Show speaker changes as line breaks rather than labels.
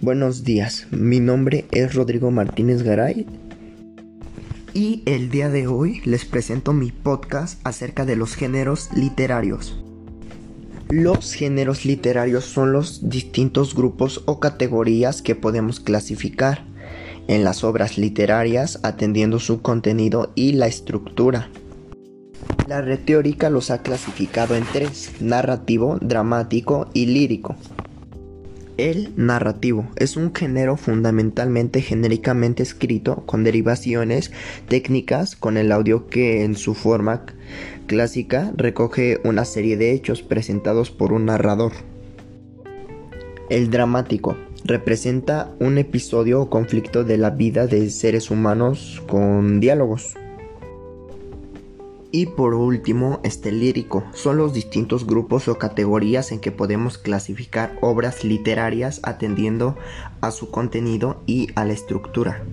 Buenos días, mi nombre es Rodrigo Martínez Garay y el día de hoy les presento mi podcast acerca de los géneros literarios. Los géneros literarios son los distintos grupos o categorías que podemos clasificar en las obras literarias atendiendo su contenido y la estructura. La retórica los ha clasificado en tres, narrativo, dramático y lírico. El narrativo es un género fundamentalmente genéricamente escrito con derivaciones técnicas con el audio que en su forma clásica recoge una serie de hechos presentados por un narrador. El dramático representa un episodio o conflicto de la vida de seres humanos con diálogos. Y por último, este lírico. Son los distintos grupos o categorías en que podemos clasificar obras literarias atendiendo a su contenido y a la estructura.